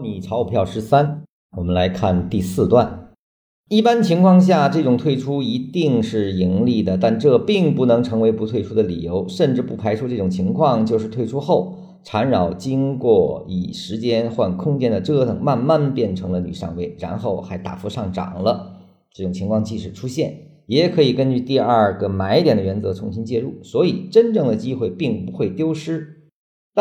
模拟钞票十三，我们来看第四段。一般情况下，这种退出一定是盈利的，但这并不能成为不退出的理由，甚至不排除这种情况就是退出后缠绕经过以时间换空间的折腾，慢慢变成了女上位，然后还大幅上涨了。这种情况即使出现，也可以根据第二个买点的原则重新介入，所以真正的机会并不会丢失。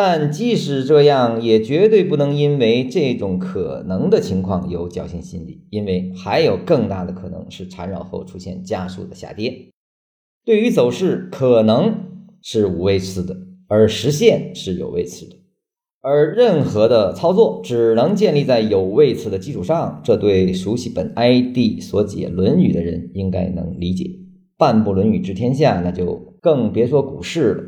但即使这样，也绝对不能因为这种可能的情况有侥幸心理，因为还有更大的可能是缠绕后出现加速的下跌。对于走势，可能是无位次的，而实现是有位次的。而任何的操作只能建立在有位次的基础上，这对熟悉本 ID 所解《论语》的人应该能理解。半部《论语》治天下，那就更别说股市了。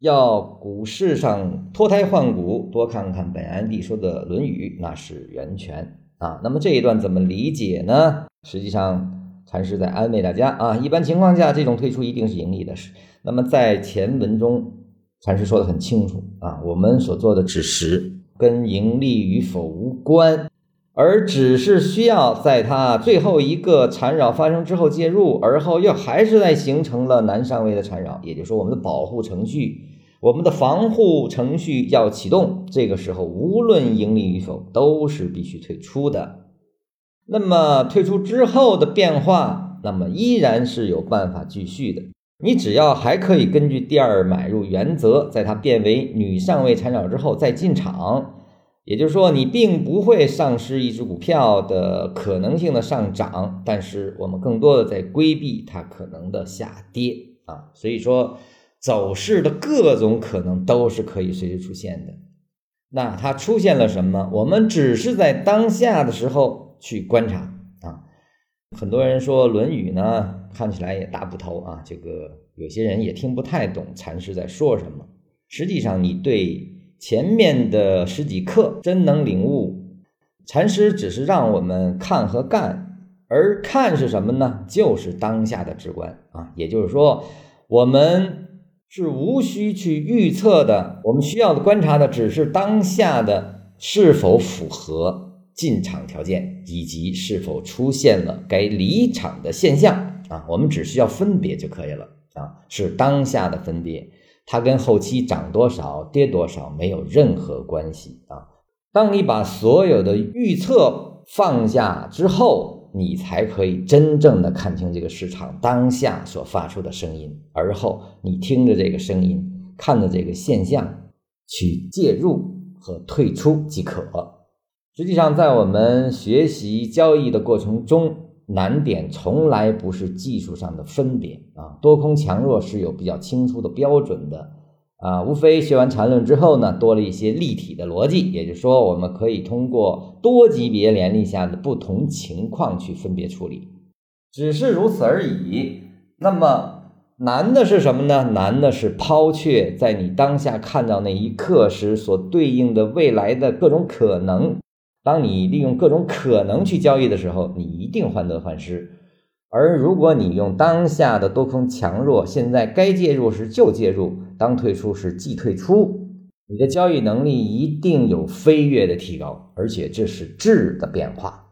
要股市上脱胎换骨，多看看本安地说的《论语》，那是源泉啊。那么这一段怎么理解呢？实际上，禅师在安慰大家啊。一般情况下，这种退出一定是盈利的。是那么在前文中，禅师说的很清楚啊，我们所做的只是跟盈利与否无关，而只是需要在它最后一个缠绕发生之后介入，而后又还是在形成了南上位的缠绕，也就是说，我们的保护程序。我们的防护程序要启动，这个时候无论盈利与否，都是必须退出的。那么退出之后的变化，那么依然是有办法继续的。你只要还可以根据第二买入原则，在它变为女上位缠绕之后再进场，也就是说，你并不会丧失一只股票的可能性的上涨，但是我们更多的在规避它可能的下跌啊。所以说。走势的各种可能都是可以随时出现的。那它出现了什么？我们只是在当下的时候去观察啊。很多人说《论语》呢，看起来也大部头啊，这个有些人也听不太懂禅师在说什么。实际上，你对前面的十几课真能领悟，禅师只是让我们看和干，而看是什么呢？就是当下的直观啊。也就是说，我们。是无需去预测的，我们需要的观察的只是当下的是否符合进场条件，以及是否出现了该离场的现象啊。我们只需要分别就可以了啊，是当下的分别，它跟后期涨多少跌多少没有任何关系啊。当你把所有的预测放下之后。你才可以真正的看清这个市场当下所发出的声音，而后你听着这个声音，看着这个现象，去介入和退出即可。实际上，在我们学习交易的过程中，难点从来不是技术上的分别啊，多空强弱是有比较清楚的标准的。啊，无非学完缠论之后呢，多了一些立体的逻辑，也就是说，我们可以通过多级别联立下的不同情况去分别处理，只是如此而已。那么难的是什么呢？难的是抛却在你当下看到那一刻时所对应的未来的各种可能。当你利用各种可能去交易的时候，你一定患得患失。而如果你用当下的多空强弱，现在该介入时就介入，当退出时即退出，你的交易能力一定有飞跃的提高，而且这是质的变化。